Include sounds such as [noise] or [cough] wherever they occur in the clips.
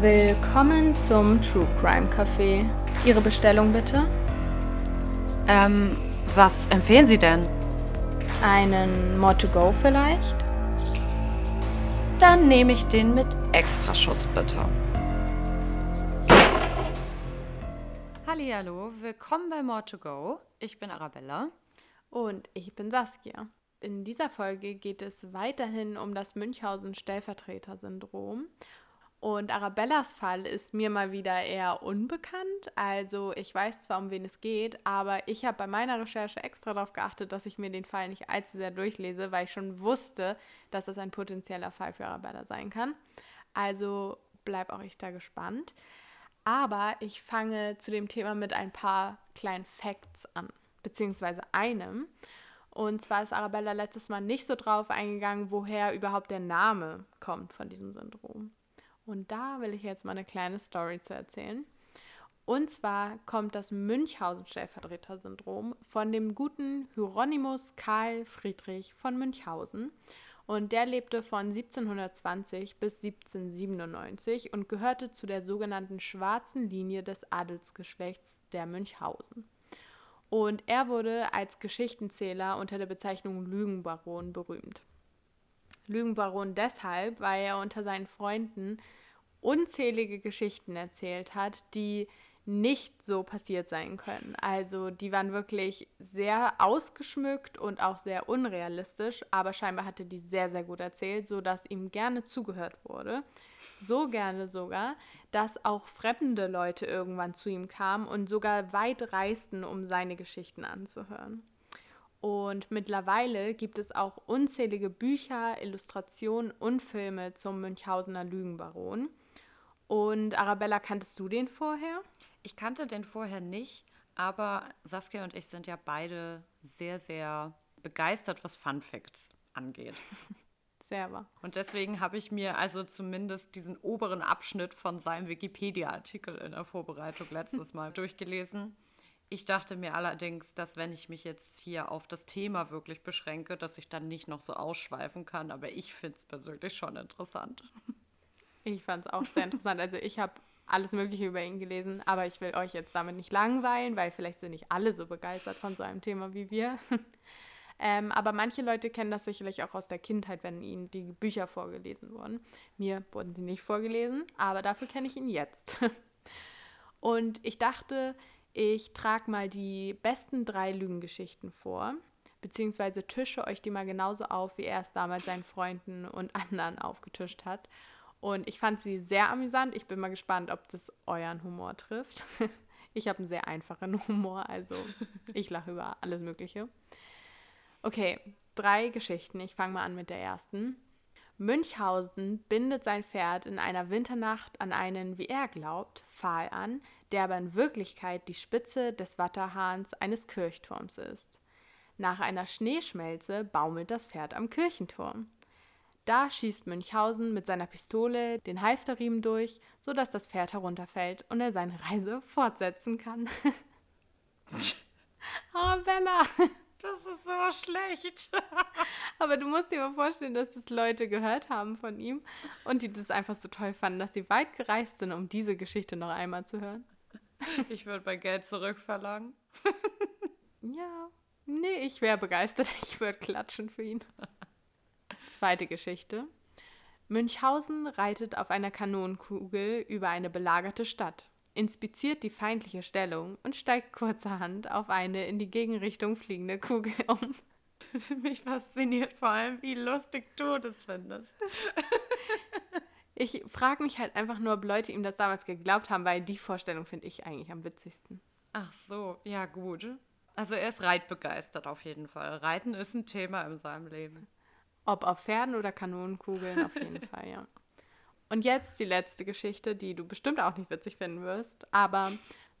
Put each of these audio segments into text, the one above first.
Willkommen zum True Crime Café. Ihre Bestellung bitte? Ähm, was empfehlen Sie denn? Einen More to Go vielleicht? Dann nehme ich den mit Extraschuss bitte. Hallo, willkommen bei More to Go. Ich bin Arabella. Und ich bin Saskia. In dieser Folge geht es weiterhin um das Münchhausen-Stellvertreter-Syndrom. Und Arabellas Fall ist mir mal wieder eher unbekannt. Also ich weiß zwar, um wen es geht, aber ich habe bei meiner Recherche extra darauf geachtet, dass ich mir den Fall nicht allzu sehr durchlese, weil ich schon wusste, dass das ein potenzieller Fall für Arabella sein kann. Also bleib auch ich da gespannt. Aber ich fange zu dem Thema mit ein paar kleinen Facts an, beziehungsweise einem. Und zwar ist Arabella letztes Mal nicht so drauf eingegangen, woher überhaupt der Name kommt von diesem Syndrom. Und da will ich jetzt mal eine kleine Story zu erzählen. Und zwar kommt das Münchhausen-Stellvertreter-Syndrom von dem guten Hieronymus Karl Friedrich von Münchhausen. Und der lebte von 1720 bis 1797 und gehörte zu der sogenannten schwarzen Linie des Adelsgeschlechts der Münchhausen. Und er wurde als Geschichtenzähler unter der Bezeichnung Lügenbaron berühmt. Lügenbaron deshalb, weil er unter seinen Freunden unzählige Geschichten erzählt hat, die nicht so passiert sein können. Also die waren wirklich sehr ausgeschmückt und auch sehr unrealistisch, aber scheinbar hatte die sehr, sehr gut erzählt, sodass ihm gerne zugehört wurde. So gerne sogar, dass auch fremde Leute irgendwann zu ihm kamen und sogar weit reisten, um seine Geschichten anzuhören. Und mittlerweile gibt es auch unzählige Bücher, Illustrationen und Filme zum Münchhausener Lügenbaron. Und Arabella, kanntest du den vorher? Ich kannte den vorher nicht, aber Saskia und ich sind ja beide sehr, sehr begeistert, was Fun Facts angeht. [laughs] Sehr wahr. Und deswegen habe ich mir also zumindest diesen oberen Abschnitt von seinem Wikipedia-Artikel in der Vorbereitung letztes Mal [laughs] durchgelesen. Ich dachte mir allerdings, dass wenn ich mich jetzt hier auf das Thema wirklich beschränke, dass ich dann nicht noch so ausschweifen kann. Aber ich finde es persönlich schon interessant. [laughs] Ich fand es auch sehr interessant. Also ich habe alles Mögliche über ihn gelesen, aber ich will euch jetzt damit nicht langweilen, weil vielleicht sind nicht alle so begeistert von so einem Thema wie wir. [laughs] ähm, aber manche Leute kennen das sicherlich auch aus der Kindheit, wenn ihnen die Bücher vorgelesen wurden. Mir wurden sie nicht vorgelesen, aber dafür kenne ich ihn jetzt. [laughs] Und ich dachte, ich trage mal die besten drei Lügengeschichten vor, beziehungsweise tische euch die mal genauso auf, wie er es damals seinen Freunden und [laughs] anderen aufgetischt hat. Und ich fand sie sehr amüsant. Ich bin mal gespannt, ob das euren Humor trifft. [laughs] ich habe einen sehr einfachen Humor, also ich lache über alles Mögliche. Okay, drei Geschichten. Ich fange mal an mit der ersten. Münchhausen bindet sein Pferd in einer Winternacht an einen, wie er glaubt, Pfahl an, der aber in Wirklichkeit die Spitze des Watterhahns eines Kirchturms ist. Nach einer Schneeschmelze baumelt das Pferd am Kirchenturm. Da schießt Münchhausen mit seiner Pistole den Halfterriemen durch, sodass das Pferd herunterfällt und er seine Reise fortsetzen kann. [laughs] oh, Bella! Das ist so schlecht. Aber du musst dir mal vorstellen, dass das Leute gehört haben von ihm und die das einfach so toll fanden, dass sie weit gereist sind, um diese Geschichte noch einmal zu hören. Ich würde bei Geld zurückverlangen. [laughs] ja. Nee, ich wäre begeistert. Ich würde klatschen für ihn. [laughs] Zweite Geschichte. Münchhausen reitet auf einer Kanonenkugel über eine belagerte Stadt, inspiziert die feindliche Stellung und steigt kurzerhand auf eine in die Gegenrichtung fliegende Kugel [laughs] um. Mich fasziniert vor allem, wie lustig du das findest. Ich frage mich halt einfach nur, ob Leute ihm das damals geglaubt haben, weil die Vorstellung finde ich eigentlich am witzigsten. Ach so, ja gut. Also er ist reitbegeistert auf jeden Fall. Reiten ist ein Thema in seinem Leben. Ob auf Pferden oder Kanonenkugeln, auf jeden [laughs] Fall, ja. Und jetzt die letzte Geschichte, die du bestimmt auch nicht witzig finden wirst. Aber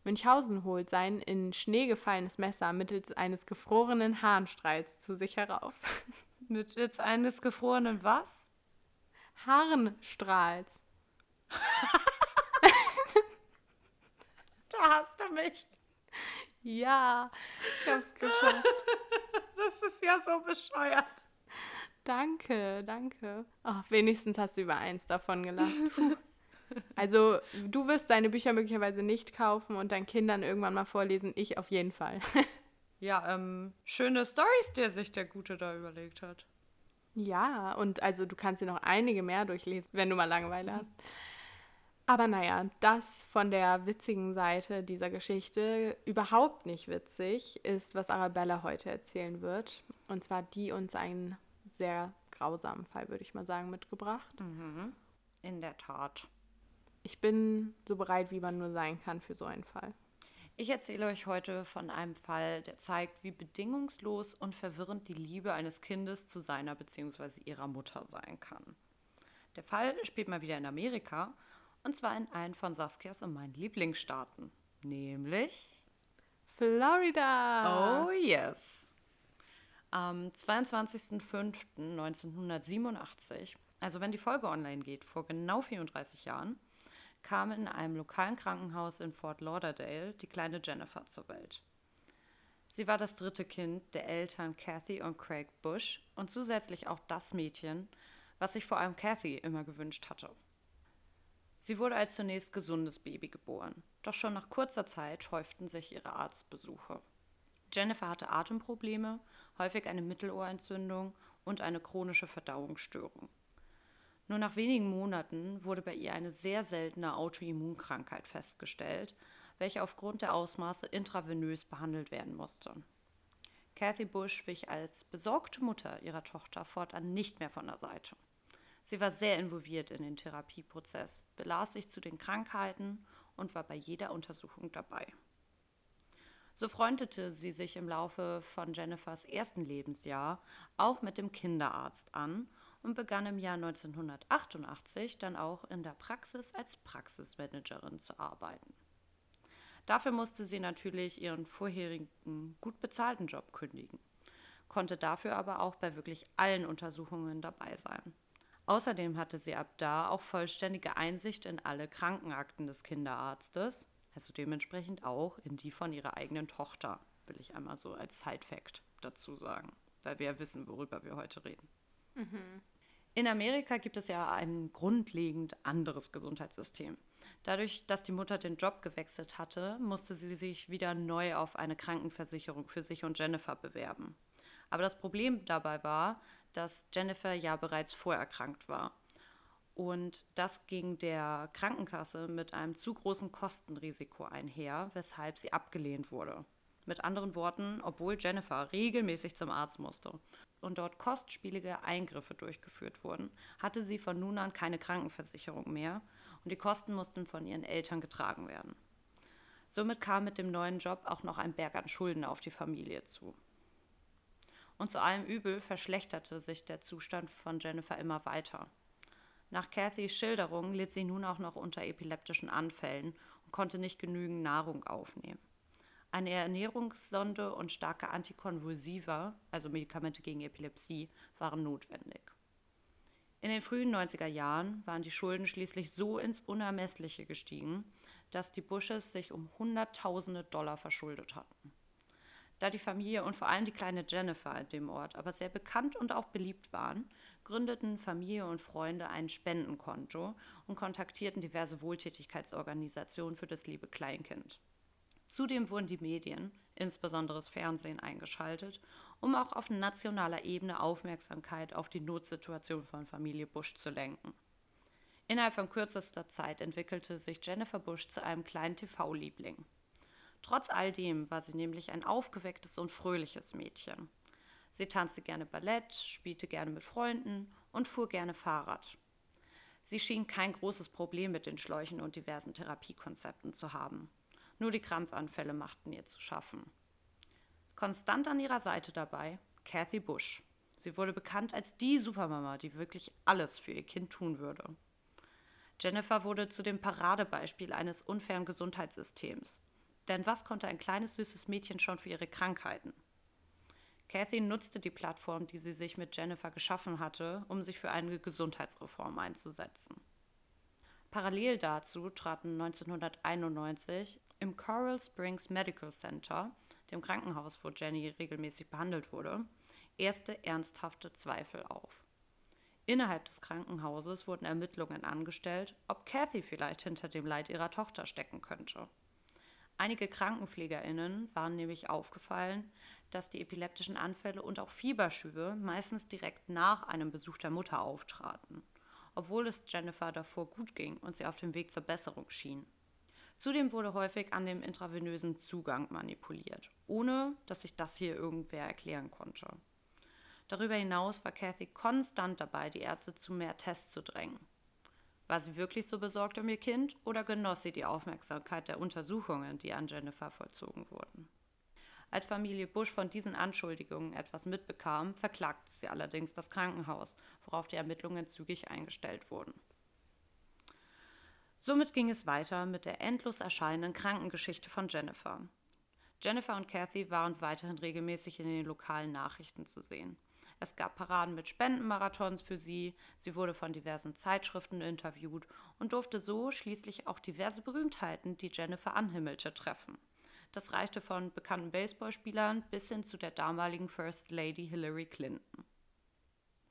Münchhausen holt sein in Schnee gefallenes Messer mittels eines gefrorenen Harnstrahls zu sich herauf. [laughs] mittels eines gefrorenen was? Harnstrahls. [laughs] da hast du mich. Ja, ich hab's geschafft. Das ist ja so bescheuert. Danke, danke. Oh, wenigstens hast du über eins davon gelacht. [laughs] Also du wirst deine Bücher möglicherweise nicht kaufen und deinen Kindern irgendwann mal vorlesen. Ich auf jeden Fall. [laughs] ja, ähm, schöne Stories, die sich der Gute da überlegt hat. Ja, und also du kannst dir noch einige mehr durchlesen, wenn du mal Langeweile hast. Aber naja, das von der witzigen Seite dieser Geschichte überhaupt nicht witzig ist, was Arabella heute erzählen wird. Und zwar die uns einen sehr grausamen Fall, würde ich mal sagen, mitgebracht. Mhm. In der Tat. Ich bin so bereit, wie man nur sein kann für so einen Fall. Ich erzähle euch heute von einem Fall, der zeigt, wie bedingungslos und verwirrend die Liebe eines Kindes zu seiner bzw. ihrer Mutter sein kann. Der Fall spielt mal wieder in Amerika und zwar in einen von Saskias und meinen Lieblingsstaaten, nämlich Florida. Oh yes. Am 22.05.1987, also wenn die Folge online geht, vor genau 34 Jahren, kam in einem lokalen Krankenhaus in Fort Lauderdale die kleine Jennifer zur Welt. Sie war das dritte Kind der Eltern Kathy und Craig Bush und zusätzlich auch das Mädchen, was sich vor allem Kathy immer gewünscht hatte. Sie wurde als zunächst gesundes Baby geboren, doch schon nach kurzer Zeit häuften sich ihre Arztbesuche. Jennifer hatte Atemprobleme, häufig eine Mittelohrentzündung und eine chronische Verdauungsstörung. Nur nach wenigen Monaten wurde bei ihr eine sehr seltene Autoimmunkrankheit festgestellt, welche aufgrund der Ausmaße intravenös behandelt werden musste. Kathy Bush wich als besorgte Mutter ihrer Tochter fortan nicht mehr von der Seite. Sie war sehr involviert in den Therapieprozess, belas sich zu den Krankheiten und war bei jeder Untersuchung dabei. So freundete sie sich im Laufe von Jennifers ersten Lebensjahr auch mit dem Kinderarzt an und begann im Jahr 1988 dann auch in der Praxis als Praxismanagerin zu arbeiten. Dafür musste sie natürlich ihren vorherigen gut bezahlten Job kündigen, konnte dafür aber auch bei wirklich allen Untersuchungen dabei sein. Außerdem hatte sie ab da auch vollständige Einsicht in alle Krankenakten des Kinderarztes, also dementsprechend auch in die von ihrer eigenen Tochter, will ich einmal so als Side-Fact dazu sagen, weil wir ja wissen, worüber wir heute reden. Mhm. In Amerika gibt es ja ein grundlegend anderes Gesundheitssystem. Dadurch, dass die Mutter den Job gewechselt hatte, musste sie sich wieder neu auf eine Krankenversicherung für sich und Jennifer bewerben. Aber das Problem dabei war, dass Jennifer ja bereits vorerkrankt war. Und das ging der Krankenkasse mit einem zu großen Kostenrisiko einher, weshalb sie abgelehnt wurde. Mit anderen Worten, obwohl Jennifer regelmäßig zum Arzt musste und dort kostspielige Eingriffe durchgeführt wurden, hatte sie von nun an keine Krankenversicherung mehr und die Kosten mussten von ihren Eltern getragen werden. Somit kam mit dem neuen Job auch noch ein Berg an Schulden auf die Familie zu. Und zu allem Übel verschlechterte sich der Zustand von Jennifer immer weiter. Nach Cathys Schilderung litt sie nun auch noch unter epileptischen Anfällen und konnte nicht genügend Nahrung aufnehmen. Eine Ernährungssonde und starke Antikonvulsiva, also Medikamente gegen Epilepsie, waren notwendig. In den frühen 90er Jahren waren die Schulden schließlich so ins Unermessliche gestiegen, dass die Bushes sich um Hunderttausende Dollar verschuldet hatten. Da die Familie und vor allem die kleine Jennifer in dem Ort aber sehr bekannt und auch beliebt waren, gründeten Familie und Freunde ein Spendenkonto und kontaktierten diverse Wohltätigkeitsorganisationen für das liebe Kleinkind. Zudem wurden die Medien, insbesondere das Fernsehen, eingeschaltet, um auch auf nationaler Ebene Aufmerksamkeit auf die Notsituation von Familie Bush zu lenken. Innerhalb von kürzester Zeit entwickelte sich Jennifer Bush zu einem kleinen TV-Liebling. Trotz all dem war sie nämlich ein aufgewecktes und fröhliches Mädchen. Sie tanzte gerne Ballett, spielte gerne mit Freunden und fuhr gerne Fahrrad. Sie schien kein großes Problem mit den Schläuchen und diversen Therapiekonzepten zu haben. Nur die Krampfanfälle machten ihr zu schaffen. Konstant an ihrer Seite dabei Kathy Bush. Sie wurde bekannt als die Supermama, die wirklich alles für ihr Kind tun würde. Jennifer wurde zu dem Paradebeispiel eines unfairen Gesundheitssystems. Denn was konnte ein kleines süßes Mädchen schon für ihre Krankheiten? Kathy nutzte die Plattform, die sie sich mit Jennifer geschaffen hatte, um sich für eine Gesundheitsreform einzusetzen. Parallel dazu traten 1991 im Coral Springs Medical Center, dem Krankenhaus, wo Jenny regelmäßig behandelt wurde, erste ernsthafte Zweifel auf. Innerhalb des Krankenhauses wurden Ermittlungen angestellt, ob Kathy vielleicht hinter dem Leid ihrer Tochter stecken könnte. Einige Krankenpflegerinnen waren nämlich aufgefallen, dass die epileptischen Anfälle und auch Fieberschübe meistens direkt nach einem Besuch der Mutter auftraten, obwohl es Jennifer davor gut ging und sie auf dem Weg zur Besserung schien. Zudem wurde häufig an dem intravenösen Zugang manipuliert, ohne dass sich das hier irgendwer erklären konnte. Darüber hinaus war Kathy konstant dabei, die Ärzte zu mehr Tests zu drängen. War sie wirklich so besorgt um ihr Kind oder genoss sie die Aufmerksamkeit der Untersuchungen, die an Jennifer vollzogen wurden? Als Familie Bush von diesen Anschuldigungen etwas mitbekam, verklagte sie allerdings das Krankenhaus, worauf die Ermittlungen zügig eingestellt wurden. Somit ging es weiter mit der endlos erscheinenden Krankengeschichte von Jennifer. Jennifer und Kathy waren weiterhin regelmäßig in den lokalen Nachrichten zu sehen. Es gab Paraden mit Spendenmarathons für sie, sie wurde von diversen Zeitschriften interviewt und durfte so schließlich auch diverse Berühmtheiten, die Jennifer anhimmelte, treffen. Das reichte von bekannten Baseballspielern bis hin zu der damaligen First Lady Hillary Clinton.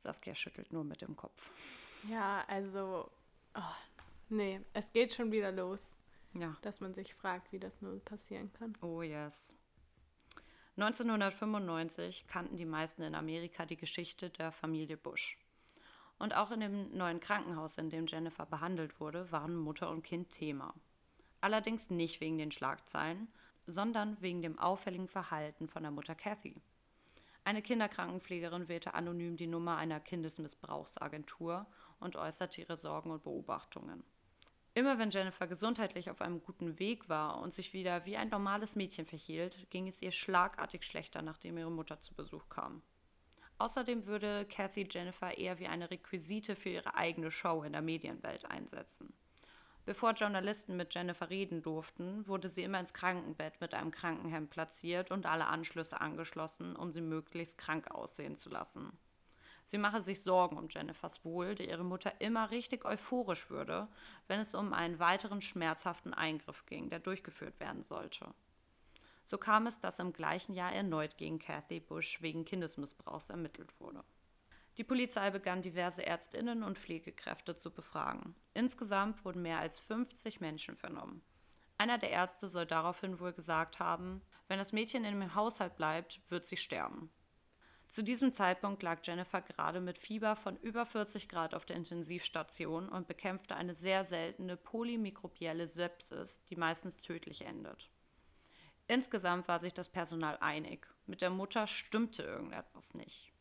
Saskia schüttelt nur mit dem Kopf. Ja, also, oh, nee, es geht schon wieder los. Ja. Dass man sich fragt, wie das nur passieren kann. Oh yes. 1995 kannten die meisten in Amerika die Geschichte der Familie Bush. Und auch in dem neuen Krankenhaus, in dem Jennifer behandelt wurde, waren Mutter und Kind Thema. Allerdings nicht wegen den Schlagzeilen, sondern wegen dem auffälligen Verhalten von der Mutter Kathy. Eine Kinderkrankenpflegerin wählte anonym die Nummer einer Kindesmissbrauchsagentur und äußerte ihre Sorgen und Beobachtungen. Immer wenn Jennifer gesundheitlich auf einem guten Weg war und sich wieder wie ein normales Mädchen verhielt, ging es ihr schlagartig schlechter, nachdem ihre Mutter zu Besuch kam. Außerdem würde Kathy Jennifer eher wie eine Requisite für ihre eigene Show in der Medienwelt einsetzen. Bevor Journalisten mit Jennifer reden durften, wurde sie immer ins Krankenbett mit einem Krankenhemd platziert und alle Anschlüsse angeschlossen, um sie möglichst krank aussehen zu lassen. Sie mache sich Sorgen um Jennifers Wohl, da ihre Mutter immer richtig euphorisch würde, wenn es um einen weiteren schmerzhaften Eingriff ging, der durchgeführt werden sollte. So kam es, dass im gleichen Jahr erneut gegen Kathy Bush wegen Kindesmissbrauchs ermittelt wurde. Die Polizei begann diverse Ärztinnen und Pflegekräfte zu befragen. Insgesamt wurden mehr als 50 Menschen vernommen. Einer der Ärzte soll daraufhin wohl gesagt haben, wenn das Mädchen in dem Haushalt bleibt, wird sie sterben. Zu diesem Zeitpunkt lag Jennifer gerade mit Fieber von über 40 Grad auf der Intensivstation und bekämpfte eine sehr seltene polymikrobielle Sepsis, die meistens tödlich endet. Insgesamt war sich das Personal einig. Mit der Mutter stimmte irgendetwas nicht.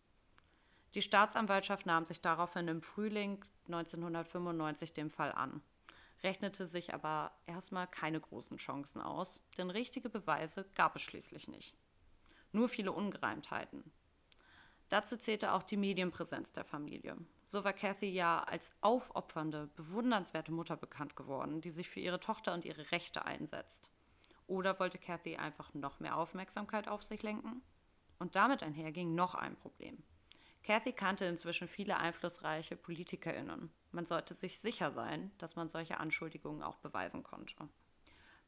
Die Staatsanwaltschaft nahm sich daraufhin im Frühling 1995 dem Fall an, rechnete sich aber erstmal keine großen Chancen aus, denn richtige Beweise gab es schließlich nicht. Nur viele Ungereimtheiten. Dazu zählte auch die Medienpräsenz der Familie. So war Kathy ja als aufopfernde, bewundernswerte Mutter bekannt geworden, die sich für ihre Tochter und ihre Rechte einsetzt. Oder wollte Kathy einfach noch mehr Aufmerksamkeit auf sich lenken? Und damit einherging noch ein Problem. Kathy kannte inzwischen viele einflussreiche PolitikerInnen. Man sollte sich sicher sein, dass man solche Anschuldigungen auch beweisen konnte.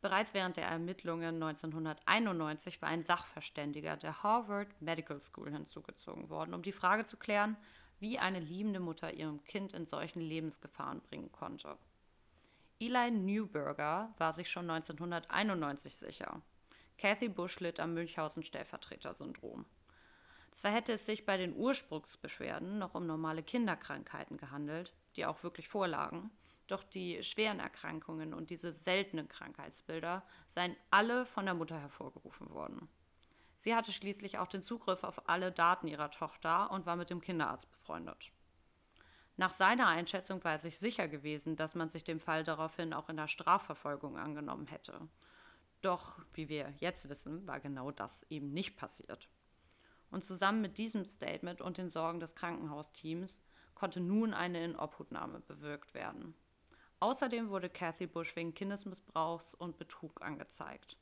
Bereits während der Ermittlungen 1991 war ein Sachverständiger der Harvard Medical School hinzugezogen worden, um die Frage zu klären, wie eine liebende Mutter ihrem Kind in solchen Lebensgefahren bringen konnte. Eli Newberger war sich schon 1991 sicher. Kathy Bush litt am Münchhausen-Stellvertreter-Syndrom. Zwar hätte es sich bei den Ursprungsbeschwerden noch um normale Kinderkrankheiten gehandelt, die auch wirklich vorlagen, doch die schweren Erkrankungen und diese seltenen Krankheitsbilder seien alle von der Mutter hervorgerufen worden. Sie hatte schließlich auch den Zugriff auf alle Daten ihrer Tochter und war mit dem Kinderarzt befreundet. Nach seiner Einschätzung war er sich sicher gewesen, dass man sich dem Fall daraufhin auch in der Strafverfolgung angenommen hätte. Doch, wie wir jetzt wissen, war genau das eben nicht passiert. Und zusammen mit diesem Statement und den Sorgen des Krankenhausteams konnte nun eine Inobhutnahme bewirkt werden. Außerdem wurde Kathy Bush wegen Kindesmissbrauchs und Betrug angezeigt.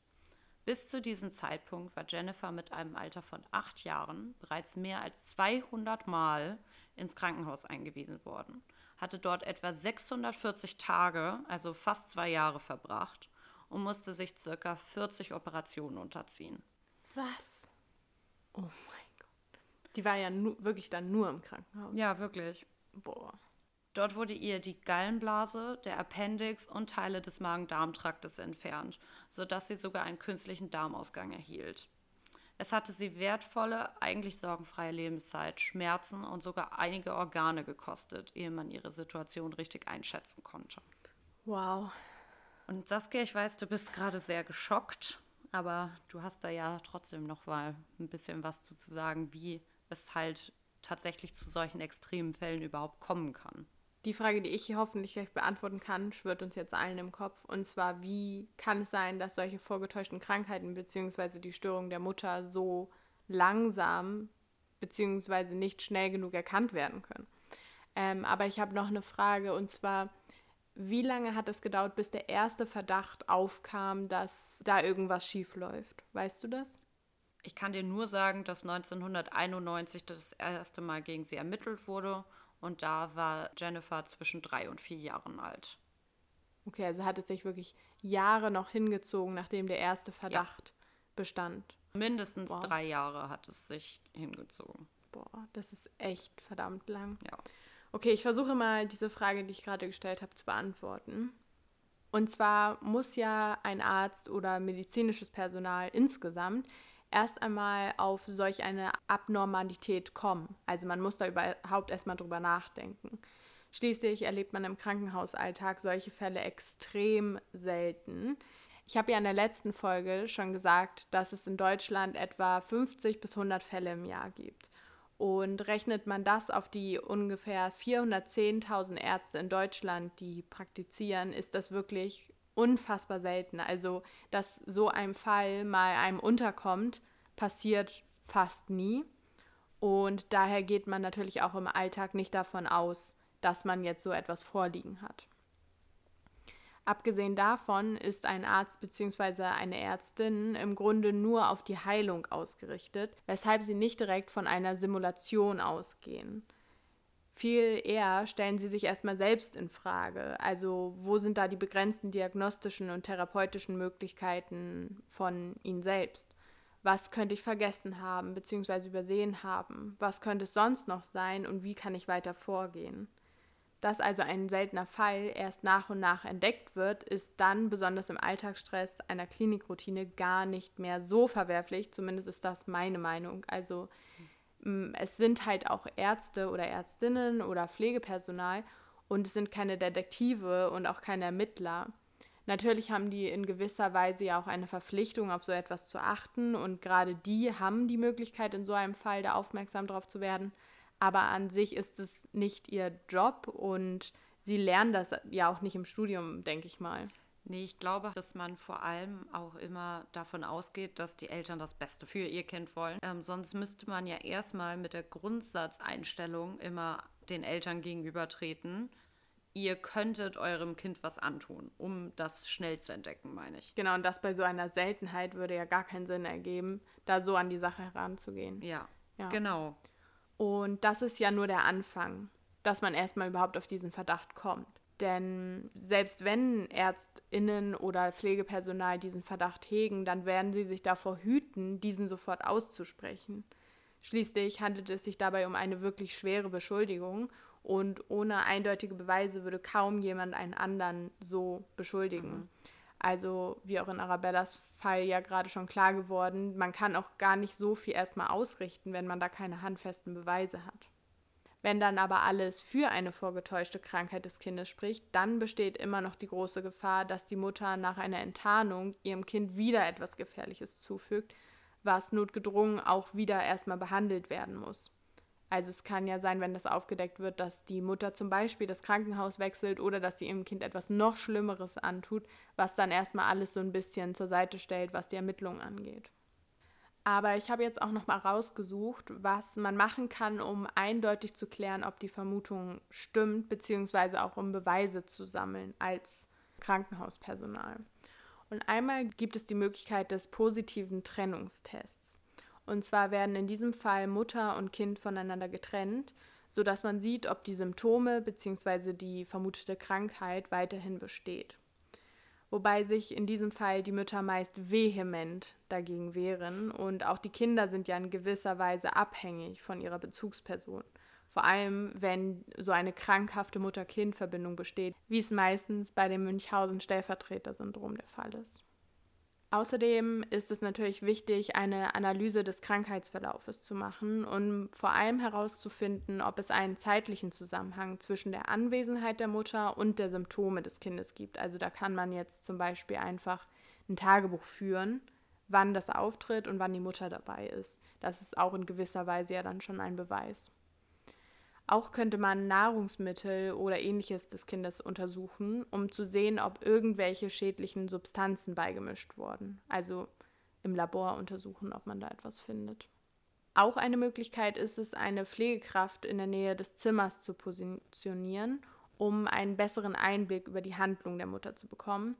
Bis zu diesem Zeitpunkt war Jennifer mit einem Alter von acht Jahren bereits mehr als 200 Mal ins Krankenhaus eingewiesen worden, hatte dort etwa 640 Tage, also fast zwei Jahre verbracht und musste sich circa 40 Operationen unterziehen. Was? Oh mein Gott. Die war ja wirklich dann nur im Krankenhaus. Ja, wirklich. Boah. Dort wurde ihr die Gallenblase, der Appendix und Teile des Magen-Darm-Traktes entfernt, sodass sie sogar einen künstlichen Darmausgang erhielt. Es hatte sie wertvolle, eigentlich sorgenfreie Lebenszeit, Schmerzen und sogar einige Organe gekostet, ehe man ihre Situation richtig einschätzen konnte. Wow. Und Saskia, ich weiß, du bist gerade sehr geschockt, aber du hast da ja trotzdem noch mal ein bisschen was zu sagen, wie es halt tatsächlich zu solchen extremen Fällen überhaupt kommen kann. Die Frage, die ich hoffentlich gleich beantworten kann, schwirrt uns jetzt allen im Kopf. Und zwar, wie kann es sein, dass solche vorgetäuschten Krankheiten bzw. die Störung der Mutter so langsam bzw. nicht schnell genug erkannt werden können? Ähm, aber ich habe noch eine Frage und zwar, wie lange hat es gedauert, bis der erste Verdacht aufkam, dass da irgendwas schief läuft? Weißt du das? Ich kann dir nur sagen, dass 1991 das erste Mal gegen sie ermittelt wurde und da war Jennifer zwischen drei und vier Jahren alt. Okay, also hat es sich wirklich Jahre noch hingezogen, nachdem der erste Verdacht ja. bestand. Mindestens Boah. drei Jahre hat es sich hingezogen. Boah, das ist echt verdammt lang. Ja. Okay, ich versuche mal diese Frage, die ich gerade gestellt habe, zu beantworten. Und zwar muss ja ein Arzt oder medizinisches Personal insgesamt erst einmal auf solch eine Abnormalität kommen. Also man muss da überhaupt erstmal drüber nachdenken. Schließlich erlebt man im Krankenhausalltag solche Fälle extrem selten. Ich habe ja in der letzten Folge schon gesagt, dass es in Deutschland etwa 50 bis 100 Fälle im Jahr gibt. Und rechnet man das auf die ungefähr 410.000 Ärzte in Deutschland, die praktizieren, ist das wirklich unfassbar selten. Also, dass so ein Fall mal einem unterkommt, passiert fast nie. Und daher geht man natürlich auch im Alltag nicht davon aus, dass man jetzt so etwas vorliegen hat. Abgesehen davon ist ein Arzt bzw. eine Ärztin im Grunde nur auf die Heilung ausgerichtet, weshalb sie nicht direkt von einer Simulation ausgehen. Viel eher stellen sie sich erstmal selbst in Frage. Also, wo sind da die begrenzten diagnostischen und therapeutischen Möglichkeiten von ihnen selbst? Was könnte ich vergessen haben bzw. übersehen haben? Was könnte es sonst noch sein und wie kann ich weiter vorgehen? Dass also ein seltener Fall erst nach und nach entdeckt wird, ist dann besonders im Alltagsstress einer Klinikroutine gar nicht mehr so verwerflich. Zumindest ist das meine Meinung. Also es sind halt auch Ärzte oder Ärztinnen oder Pflegepersonal und es sind keine Detektive und auch keine Ermittler. Natürlich haben die in gewisser Weise ja auch eine Verpflichtung, auf so etwas zu achten und gerade die haben die Möglichkeit, in so einem Fall da aufmerksam drauf zu werden aber an sich ist es nicht ihr Job und sie lernen das ja auch nicht im Studium, denke ich mal. Nee, ich glaube, dass man vor allem auch immer davon ausgeht, dass die Eltern das Beste für ihr Kind wollen. Ähm, sonst müsste man ja erstmal mit der Grundsatzeinstellung immer den Eltern gegenübertreten. Ihr könntet eurem Kind was antun, um das schnell zu entdecken, meine ich. Genau, und das bei so einer Seltenheit würde ja gar keinen Sinn ergeben, da so an die Sache heranzugehen. Ja, ja. genau. Und das ist ja nur der Anfang, dass man erstmal überhaupt auf diesen Verdacht kommt. Denn selbst wenn Ärztinnen oder Pflegepersonal diesen Verdacht hegen, dann werden sie sich davor hüten, diesen sofort auszusprechen. Schließlich handelt es sich dabei um eine wirklich schwere Beschuldigung und ohne eindeutige Beweise würde kaum jemand einen anderen so beschuldigen. Mhm. Also wie auch in Arabellas Fall ja gerade schon klar geworden, man kann auch gar nicht so viel erstmal ausrichten, wenn man da keine handfesten Beweise hat. Wenn dann aber alles für eine vorgetäuschte Krankheit des Kindes spricht, dann besteht immer noch die große Gefahr, dass die Mutter nach einer Enttarnung ihrem Kind wieder etwas Gefährliches zufügt, was notgedrungen auch wieder erstmal behandelt werden muss. Also es kann ja sein, wenn das aufgedeckt wird, dass die Mutter zum Beispiel das Krankenhaus wechselt oder dass sie ihrem Kind etwas noch Schlimmeres antut, was dann erstmal alles so ein bisschen zur Seite stellt, was die Ermittlungen angeht. Aber ich habe jetzt auch noch mal rausgesucht, was man machen kann, um eindeutig zu klären, ob die Vermutung stimmt, beziehungsweise auch um Beweise zu sammeln als Krankenhauspersonal. Und einmal gibt es die Möglichkeit des positiven Trennungstests. Und zwar werden in diesem Fall Mutter und Kind voneinander getrennt, sodass man sieht, ob die Symptome bzw. die vermutete Krankheit weiterhin besteht. Wobei sich in diesem Fall die Mütter meist vehement dagegen wehren und auch die Kinder sind ja in gewisser Weise abhängig von ihrer Bezugsperson. Vor allem, wenn so eine krankhafte Mutter-Kind-Verbindung besteht, wie es meistens bei dem Münchhausen-Stellvertreter-Syndrom der Fall ist. Außerdem ist es natürlich wichtig, eine Analyse des Krankheitsverlaufes zu machen um vor allem herauszufinden, ob es einen zeitlichen Zusammenhang zwischen der Anwesenheit der Mutter und der Symptome des Kindes gibt. Also da kann man jetzt zum Beispiel einfach ein Tagebuch führen, wann das auftritt und wann die Mutter dabei ist. Das ist auch in gewisser Weise ja dann schon ein Beweis. Auch könnte man Nahrungsmittel oder ähnliches des Kindes untersuchen, um zu sehen, ob irgendwelche schädlichen Substanzen beigemischt wurden. Also im Labor untersuchen, ob man da etwas findet. Auch eine Möglichkeit ist es, eine Pflegekraft in der Nähe des Zimmers zu positionieren, um einen besseren Einblick über die Handlung der Mutter zu bekommen.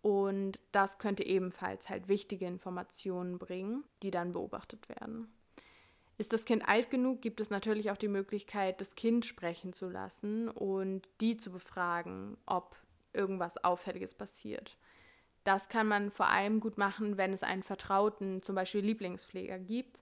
Und das könnte ebenfalls halt wichtige Informationen bringen, die dann beobachtet werden. Ist das Kind alt genug, gibt es natürlich auch die Möglichkeit, das Kind sprechen zu lassen und die zu befragen, ob irgendwas Auffälliges passiert. Das kann man vor allem gut machen, wenn es einen vertrauten, zum Beispiel Lieblingspfleger gibt.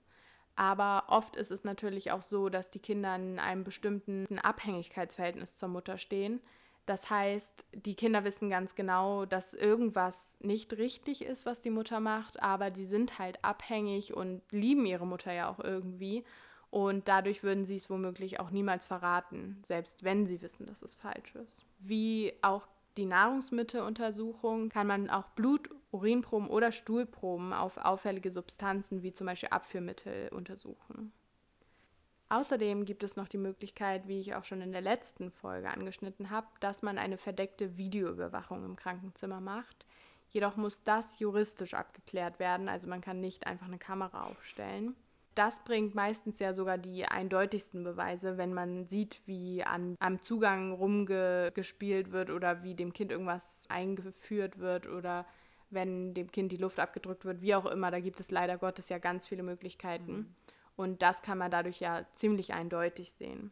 Aber oft ist es natürlich auch so, dass die Kinder in einem bestimmten Abhängigkeitsverhältnis zur Mutter stehen das heißt, die Kinder wissen ganz genau, dass irgendwas nicht richtig ist, was die Mutter macht, aber die sind halt abhängig und lieben ihre Mutter ja auch irgendwie. Und dadurch würden sie es womöglich auch niemals verraten, selbst wenn sie wissen, dass es falsch ist. Wie auch die Nahrungsmitteluntersuchung kann man auch Blut, Urinproben oder Stuhlproben auf auffällige Substanzen wie zum Beispiel Abführmittel untersuchen. Außerdem gibt es noch die Möglichkeit, wie ich auch schon in der letzten Folge angeschnitten habe, dass man eine verdeckte Videoüberwachung im Krankenzimmer macht. Jedoch muss das juristisch abgeklärt werden, also man kann nicht einfach eine Kamera aufstellen. Das bringt meistens ja sogar die eindeutigsten Beweise, wenn man sieht, wie an, am Zugang rumgespielt wird oder wie dem Kind irgendwas eingeführt wird oder wenn dem Kind die Luft abgedrückt wird, wie auch immer. Da gibt es leider Gottes ja ganz viele Möglichkeiten. Mhm. Und das kann man dadurch ja ziemlich eindeutig sehen.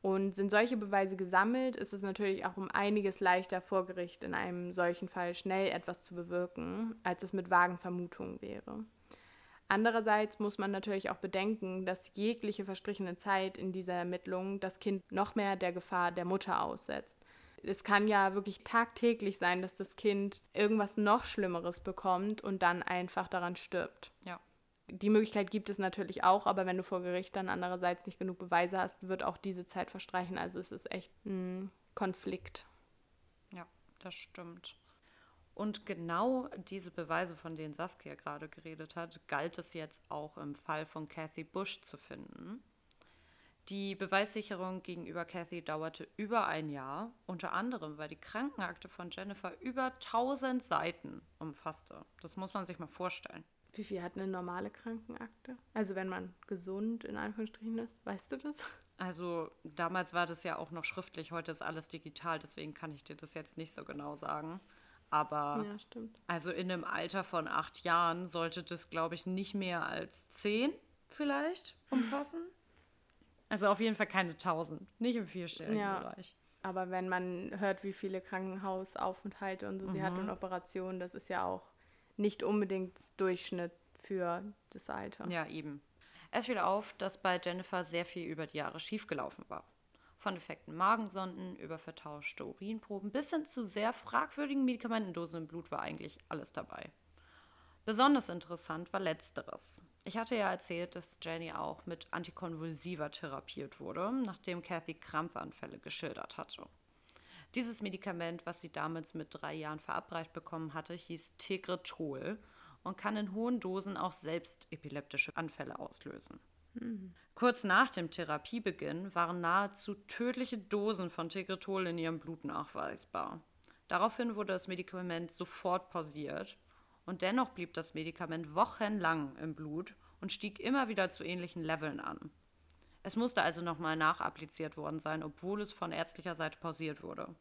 Und sind solche Beweise gesammelt, ist es natürlich auch um einiges leichter vor Gericht in einem solchen Fall schnell etwas zu bewirken, als es mit vagen Vermutungen wäre. Andererseits muss man natürlich auch bedenken, dass jegliche verstrichene Zeit in dieser Ermittlung das Kind noch mehr der Gefahr der Mutter aussetzt. Es kann ja wirklich tagtäglich sein, dass das Kind irgendwas noch Schlimmeres bekommt und dann einfach daran stirbt. Ja die Möglichkeit gibt es natürlich auch, aber wenn du vor Gericht dann andererseits nicht genug Beweise hast, wird auch diese Zeit verstreichen. Also es ist echt ein Konflikt. Ja, das stimmt. Und genau diese Beweise, von denen Saskia gerade geredet hat, galt es jetzt auch im Fall von Kathy Bush zu finden. Die Beweissicherung gegenüber Kathy dauerte über ein Jahr, unter anderem, weil die Krankenakte von Jennifer über 1000 Seiten umfasste. Das muss man sich mal vorstellen. Wie viel hat eine normale Krankenakte? Also wenn man gesund in Anführungsstrichen ist, weißt du das? Also damals war das ja auch noch schriftlich, heute ist alles digital, deswegen kann ich dir das jetzt nicht so genau sagen. Aber ja, stimmt. also in einem Alter von acht Jahren sollte das, glaube ich, nicht mehr als zehn vielleicht umfassen. Also auf jeden Fall keine tausend, nicht im vierstelligen ja. Bereich. Aber wenn man hört, wie viele Krankenhausaufenthalte und so mhm. sie hat und Operationen, das ist ja auch nicht unbedingt Durchschnitt für das Alter. Ja, eben. Es fiel auf, dass bei Jennifer sehr viel über die Jahre schiefgelaufen war. Von defekten Magensonden über vertauschte Urinproben bis hin zu sehr fragwürdigen Medikamentendosen im Blut war eigentlich alles dabei. Besonders interessant war letzteres. Ich hatte ja erzählt, dass Jenny auch mit Antikonvulsiva therapiert wurde, nachdem Kathy Krampfanfälle geschildert hatte. Dieses Medikament, was sie damals mit drei Jahren verabreicht bekommen hatte, hieß Tegretol und kann in hohen Dosen auch selbst epileptische Anfälle auslösen. Mhm. Kurz nach dem Therapiebeginn waren nahezu tödliche Dosen von Tegretol in ihrem Blut nachweisbar. Daraufhin wurde das Medikament sofort pausiert und dennoch blieb das Medikament wochenlang im Blut und stieg immer wieder zu ähnlichen Leveln an. Es musste also nochmal nachappliziert worden sein, obwohl es von ärztlicher Seite pausiert wurde.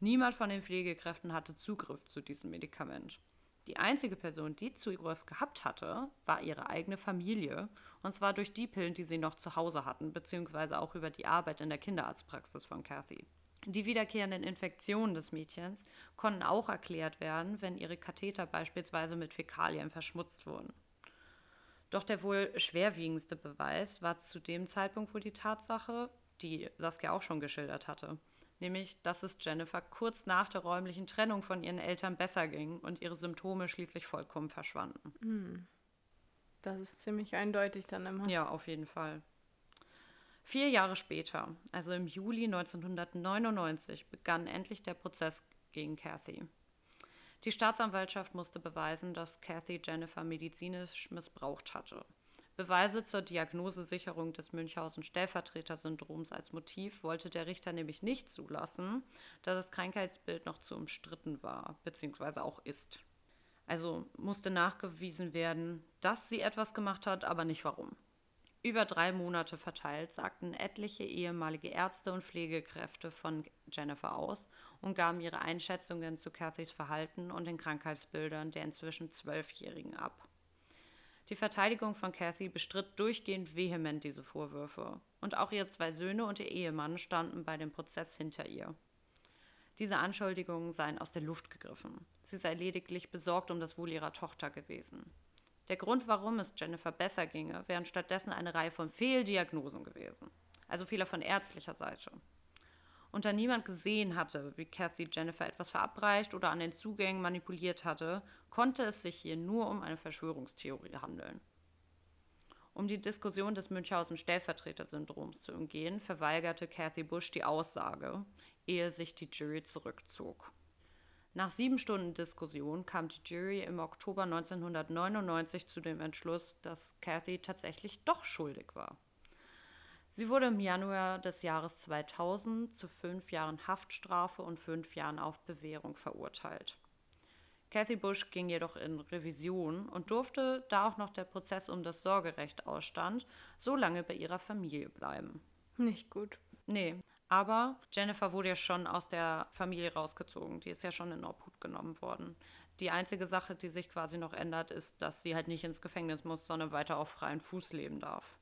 Niemand von den Pflegekräften hatte Zugriff zu diesem Medikament. Die einzige Person, die Zugriff gehabt hatte, war ihre eigene Familie, und zwar durch die Pillen, die sie noch zu Hause hatten, beziehungsweise auch über die Arbeit in der Kinderarztpraxis von Kathy. Die wiederkehrenden Infektionen des Mädchens konnten auch erklärt werden, wenn ihre Katheter beispielsweise mit Fäkalien verschmutzt wurden. Doch der wohl schwerwiegendste Beweis war zu dem Zeitpunkt wohl die Tatsache, die Saskia auch schon geschildert hatte. Nämlich, dass es Jennifer kurz nach der räumlichen Trennung von ihren Eltern besser ging und ihre Symptome schließlich vollkommen verschwanden. Hm. Das ist ziemlich eindeutig dann immer. Ja, auf jeden Fall. Vier Jahre später, also im Juli 1999, begann endlich der Prozess gegen Kathy. Die Staatsanwaltschaft musste beweisen, dass Kathy Jennifer medizinisch missbraucht hatte. Beweise zur Diagnosesicherung des Münchhausen-Stellvertreter-Syndroms als Motiv wollte der Richter nämlich nicht zulassen, da das Krankheitsbild noch zu umstritten war, beziehungsweise auch ist. Also musste nachgewiesen werden, dass sie etwas gemacht hat, aber nicht warum. Über drei Monate verteilt sagten etliche ehemalige Ärzte und Pflegekräfte von Jennifer aus und gaben ihre Einschätzungen zu Cathys Verhalten und den Krankheitsbildern der inzwischen Zwölfjährigen ab. Die Verteidigung von Kathy bestritt durchgehend vehement diese Vorwürfe. Und auch ihre zwei Söhne und ihr Ehemann standen bei dem Prozess hinter ihr. Diese Anschuldigungen seien aus der Luft gegriffen. Sie sei lediglich besorgt um das Wohl ihrer Tochter gewesen. Der Grund, warum es Jennifer besser ginge, wären stattdessen eine Reihe von Fehldiagnosen gewesen. Also Fehler von ärztlicher Seite. Und da niemand gesehen hatte, wie Kathy Jennifer etwas verabreicht oder an den Zugängen manipuliert hatte, konnte es sich hier nur um eine Verschwörungstheorie handeln. Um die Diskussion des Münchhausen-Stellvertreter-Syndroms zu umgehen, verweigerte Kathy Bush die Aussage, ehe sich die Jury zurückzog. Nach sieben Stunden Diskussion kam die Jury im Oktober 1999 zu dem Entschluss, dass Kathy tatsächlich doch schuldig war. Sie wurde im Januar des Jahres 2000 zu fünf Jahren Haftstrafe und fünf Jahren auf Bewährung verurteilt. Kathy Bush ging jedoch in Revision und durfte, da auch noch der Prozess um das Sorgerecht ausstand, so lange bei ihrer Familie bleiben. Nicht gut. Nee, aber Jennifer wurde ja schon aus der Familie rausgezogen. Die ist ja schon in Obhut genommen worden. Die einzige Sache, die sich quasi noch ändert, ist, dass sie halt nicht ins Gefängnis muss, sondern weiter auf freien Fuß leben darf.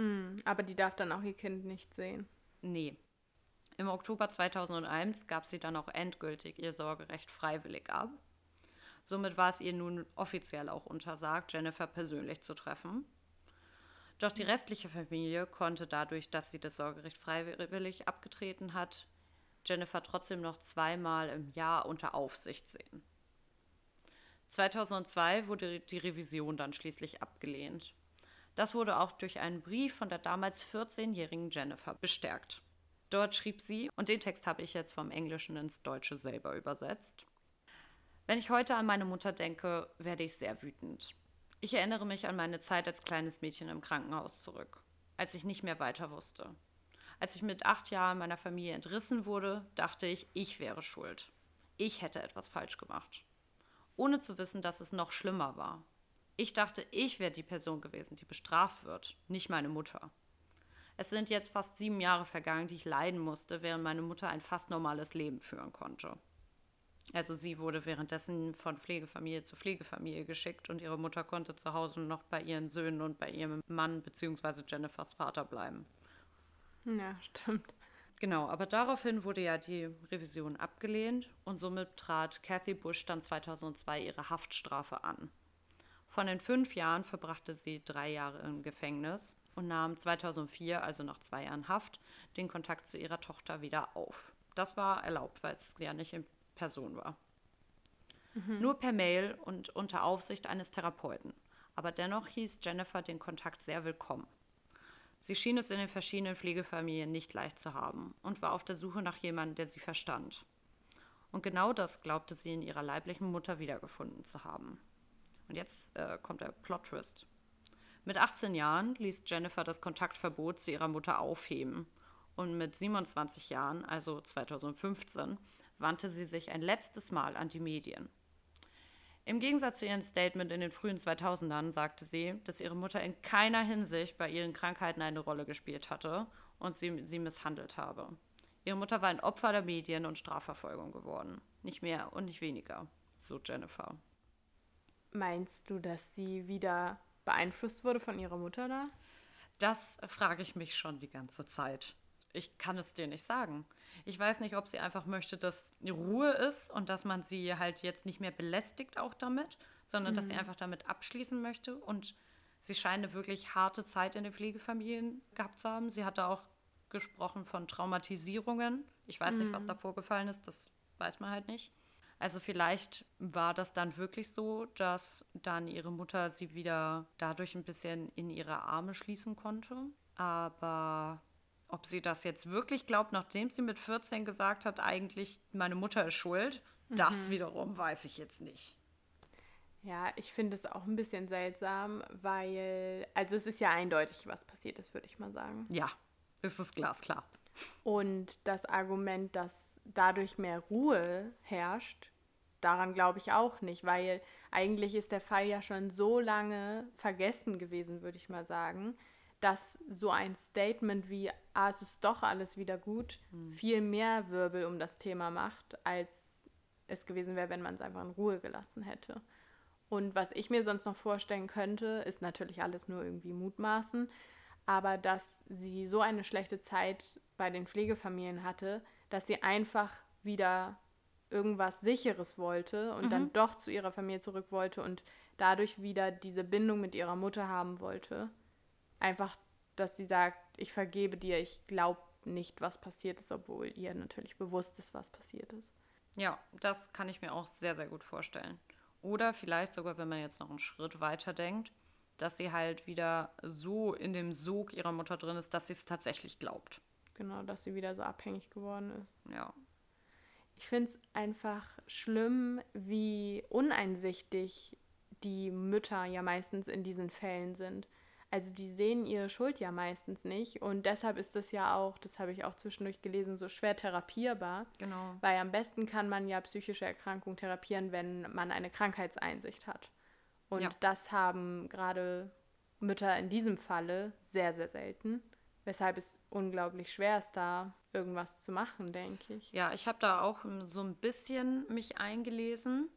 Mm, aber die darf dann auch ihr Kind nicht sehen. Nee, im Oktober 2001 gab sie dann auch endgültig ihr Sorgerecht freiwillig ab. Somit war es ihr nun offiziell auch untersagt, Jennifer persönlich zu treffen. Doch die restliche Familie konnte dadurch, dass sie das Sorgerecht freiwillig abgetreten hat, Jennifer trotzdem noch zweimal im Jahr unter Aufsicht sehen. 2002 wurde die Revision dann schließlich abgelehnt. Das wurde auch durch einen Brief von der damals 14-jährigen Jennifer bestärkt. Dort schrieb sie, und den Text habe ich jetzt vom Englischen ins Deutsche selber übersetzt. Wenn ich heute an meine Mutter denke, werde ich sehr wütend. Ich erinnere mich an meine Zeit als kleines Mädchen im Krankenhaus zurück, als ich nicht mehr weiter wusste. Als ich mit acht Jahren meiner Familie entrissen wurde, dachte ich, ich wäre schuld. Ich hätte etwas falsch gemacht. Ohne zu wissen, dass es noch schlimmer war. Ich dachte, ich wäre die Person gewesen, die bestraft wird, nicht meine Mutter. Es sind jetzt fast sieben Jahre vergangen, die ich leiden musste, während meine Mutter ein fast normales Leben führen konnte. Also sie wurde währenddessen von Pflegefamilie zu Pflegefamilie geschickt und ihre Mutter konnte zu Hause noch bei ihren Söhnen und bei ihrem Mann bzw. Jennifers Vater bleiben. Ja, stimmt. Genau, aber daraufhin wurde ja die Revision abgelehnt und somit trat Kathy Bush dann 2002 ihre Haftstrafe an. Von den fünf Jahren verbrachte sie drei Jahre im Gefängnis und nahm 2004, also nach zwei Jahren Haft, den Kontakt zu ihrer Tochter wieder auf. Das war erlaubt, weil es ja nicht in Person war. Mhm. Nur per Mail und unter Aufsicht eines Therapeuten. Aber dennoch hieß Jennifer den Kontakt sehr willkommen. Sie schien es in den verschiedenen Pflegefamilien nicht leicht zu haben und war auf der Suche nach jemandem, der sie verstand. Und genau das glaubte sie in ihrer leiblichen Mutter wiedergefunden zu haben. Und jetzt äh, kommt der Plot-Twist. Mit 18 Jahren ließ Jennifer das Kontaktverbot zu ihrer Mutter aufheben. Und mit 27 Jahren, also 2015, wandte sie sich ein letztes Mal an die Medien. Im Gegensatz zu ihrem Statement in den frühen 2000ern sagte sie, dass ihre Mutter in keiner Hinsicht bei ihren Krankheiten eine Rolle gespielt hatte und sie sie misshandelt habe. Ihre Mutter war ein Opfer der Medien und Strafverfolgung geworden. Nicht mehr und nicht weniger, so Jennifer. Meinst du, dass sie wieder beeinflusst wurde von ihrer Mutter da? Das frage ich mich schon die ganze Zeit. Ich kann es dir nicht sagen. Ich weiß nicht, ob sie einfach möchte, dass Ruhe ist und dass man sie halt jetzt nicht mehr belästigt auch damit, sondern mhm. dass sie mhm. einfach damit abschließen möchte. Und sie scheint eine wirklich harte Zeit in den Pflegefamilien gehabt zu haben. Sie hatte auch gesprochen von Traumatisierungen. Ich weiß nicht, was da vorgefallen ist, das weiß man halt nicht. Also vielleicht war das dann wirklich so, dass dann ihre Mutter sie wieder dadurch ein bisschen in ihre Arme schließen konnte. Aber ob sie das jetzt wirklich glaubt, nachdem sie mit 14 gesagt hat, eigentlich meine Mutter ist schuld, das wiederum weiß ich jetzt nicht. Ja, ich finde es auch ein bisschen seltsam, weil, also es ist ja eindeutig, was passiert ist, würde ich mal sagen. Ja, ist es glasklar. Und das Argument, dass dadurch mehr Ruhe herrscht, daran glaube ich auch nicht, weil eigentlich ist der Fall ja schon so lange vergessen gewesen, würde ich mal sagen, dass so ein Statement wie, ah, es ist doch alles wieder gut, viel mehr Wirbel um das Thema macht, als es gewesen wäre, wenn man es einfach in Ruhe gelassen hätte. Und was ich mir sonst noch vorstellen könnte, ist natürlich alles nur irgendwie mutmaßen, aber dass sie so eine schlechte Zeit bei den Pflegefamilien hatte, dass sie einfach wieder irgendwas Sicheres wollte und dann doch zu ihrer Familie zurück wollte und dadurch wieder diese Bindung mit ihrer Mutter haben wollte. Einfach, dass sie sagt, ich vergebe dir, ich glaube nicht, was passiert ist, obwohl ihr natürlich bewusst ist, was passiert ist. Ja, das kann ich mir auch sehr, sehr gut vorstellen. Oder vielleicht sogar, wenn man jetzt noch einen Schritt weiter denkt, dass sie halt wieder so in dem Sog ihrer Mutter drin ist, dass sie es tatsächlich glaubt. Genau, dass sie wieder so abhängig geworden ist. Ja. Ich finde es einfach schlimm, wie uneinsichtig die Mütter ja meistens in diesen Fällen sind. Also die sehen ihre Schuld ja meistens nicht und deshalb ist das ja auch, das habe ich auch zwischendurch gelesen, so schwer therapierbar. Genau. Weil am besten kann man ja psychische Erkrankungen therapieren, wenn man eine Krankheitseinsicht hat. Und Ja. das haben gerade Mütter in diesem Falle sehr, sehr selten. Weshalb es unglaublich schwer ist, da irgendwas zu machen, denke ich. Ja, ich habe da auch so ein bisschen mich eingelesen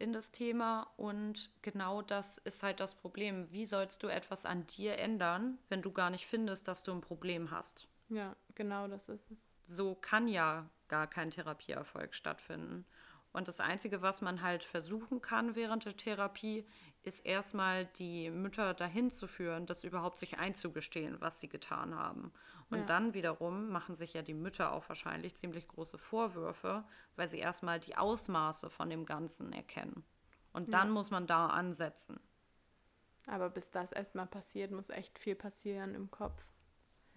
in das Thema und genau das ist halt das Problem. Wie sollst du etwas an dir ändern, wenn du gar nicht findest, dass du ein Problem hast? Ja, genau das ist es. so kann ja gar kein Therapieerfolg stattfinden. Und das Einzige, was man halt versuchen kann während der Therapie, ist erstmal die Mütter dahin zu führen, das überhaupt sich einzugestehen, was sie getan haben. Und Ja. dann wiederum machen sich ja die Mütter auch wahrscheinlich ziemlich große Vorwürfe, weil sie erstmal die Ausmaße von dem Ganzen erkennen. Und dann muss man da ansetzen. Aber bis das erstmal passiert, muss echt viel passieren im Kopf.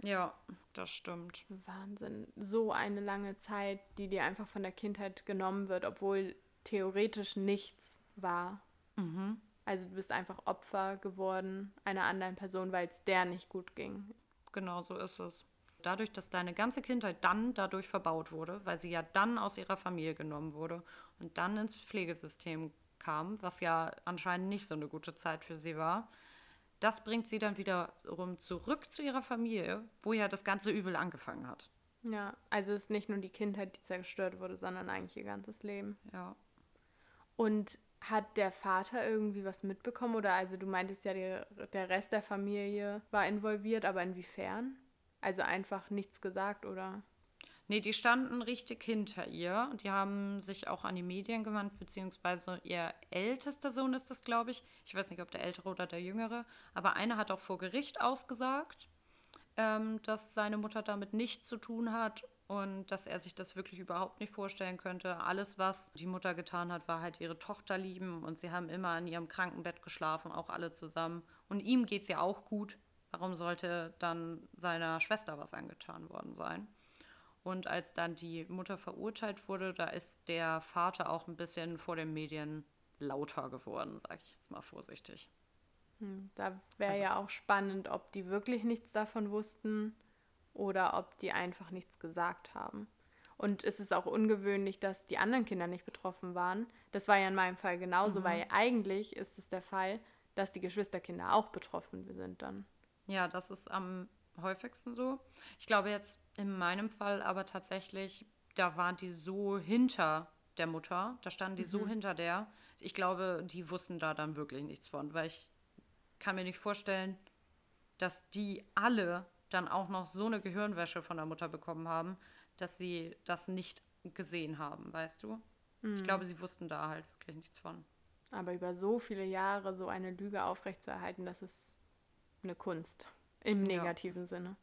Ja, das stimmt. Wahnsinn. So eine lange Zeit, die dir einfach von der Kindheit genommen wird, obwohl theoretisch nichts war. Also du bist einfach Opfer geworden einer anderen Person, weil es der nicht gut ging. Genau so ist es. Dadurch, dass deine ganze Kindheit dann dadurch verbaut wurde, weil sie ja dann aus ihrer Familie genommen wurde und dann ins Pflegesystem kam, was ja anscheinend nicht so eine gute Zeit für sie war, das bringt sie dann wiederum zurück zu ihrer Familie, wo ja das ganze Übel angefangen hat. Ja, also es ist nicht nur die Kindheit, die zerstört wurde, sondern eigentlich ihr ganzes Leben. Ja. Und hat der Vater irgendwie was mitbekommen? Oder also du meintest ja, der, Rest der Familie war involviert, aber inwiefern? Also einfach nichts gesagt, oder? Nee, die standen richtig hinter ihr die haben sich auch an die Medien gewandt, beziehungsweise ihr ältester Sohn ist das, glaube ich. Ich weiß nicht, ob der ältere oder der jüngere, aber einer hat auch vor Gericht ausgesagt, ähm, dass seine Mutter damit nichts zu tun hat und dass er sich das wirklich überhaupt nicht vorstellen könnte. Alles, was die Mutter getan hat, war halt ihre Tochter lieben und sie haben immer in ihrem Krankenbett geschlafen, auch alle zusammen. Und ihm geht es ja auch gut. Warum sollte dann seiner Schwester was angetan worden sein? Und als dann die Mutter verurteilt wurde, da ist der Vater auch ein bisschen vor den Medien lauter geworden, sage ich jetzt mal vorsichtig. Hm, da wäre Also- ja auch spannend, ob die wirklich nichts davon wussten oder ob die einfach nichts gesagt haben. Und es ist auch ungewöhnlich, dass die anderen Kinder nicht betroffen waren. Das war ja in meinem Fall genauso, weil eigentlich ist es der Fall, dass die Geschwisterkinder auch betroffen sind dann. Ja, das ist am häufigsten so. Ich glaube jetzt in meinem Fall aber tatsächlich, da waren die so hinter der Mutter, da standen die so hinter der. Ich glaube, die wussten da dann wirklich nichts von, weil ich kann mir nicht vorstellen, dass die alle dann auch noch so eine Gehirnwäsche von der Mutter bekommen haben, dass sie das nicht gesehen haben, weißt du? Ich glaube, sie wussten da halt wirklich nichts von. Aber über so viele Jahre so eine Lüge aufrechtzuerhalten, das ist eine Kunst. Im Ja. negativen Sinne.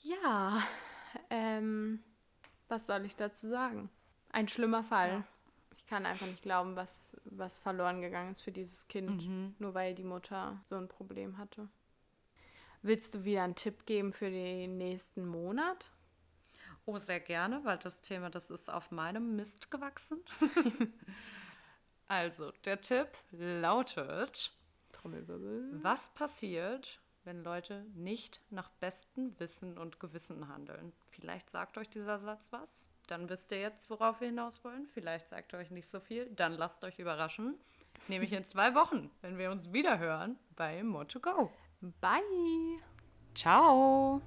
Ja, ähm, was soll ich dazu sagen? Ein schlimmer Fall. Ja. Ich kann einfach nicht glauben, was, was verloren gegangen ist für dieses Kind, mhm. nur weil die Mutter so ein Problem hatte. Willst du wieder einen Tipp geben für den nächsten Monat? Oh, sehr gerne, weil das Thema, das ist auf meinem Mist gewachsen. [laughs] also, der Tipp lautet: Was passiert, wenn Leute nicht nach bestem Wissen und Gewissen handeln? Vielleicht sagt euch dieser Satz was. Dann wisst ihr jetzt, worauf wir hinaus wollen. Vielleicht sagt euch nicht so viel. Dann lasst euch überraschen. Nämlich in zwei Wochen, wenn wir uns wieder hören bei More to Go. Bye. Ciao.